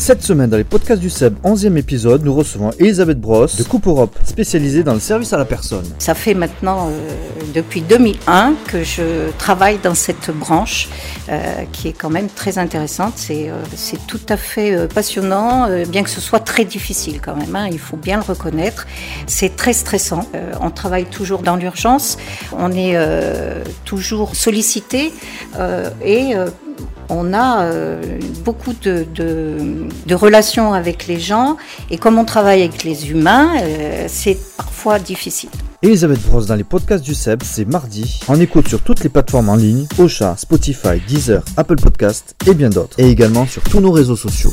Cette semaine, dans les podcasts du SEB, 11e épisode, nous recevons Elisabeth Brosse de Coupe Europe, spécialisée dans le service à la personne. Ça fait maintenant euh, depuis 2001 que je travaille dans cette branche euh, qui est quand même très intéressante. C'est euh, tout à fait passionnant, bien que ce soit très difficile quand même, hein, il faut bien le reconnaître. C'est très stressant. On travaille toujours dans l'urgence, on est toujours sollicité et on a euh, beaucoup de, relations avec les gens et comme on travaille avec les humains, euh, c'est parfois difficile. Elisabeth Brosse dans les podcasts du SEB, c'est mardi. En écoute sur toutes les plateformes en ligne, Ocha, Spotify, Deezer, Apple Podcasts et bien d'autres. Et également sur tous nos réseaux sociaux.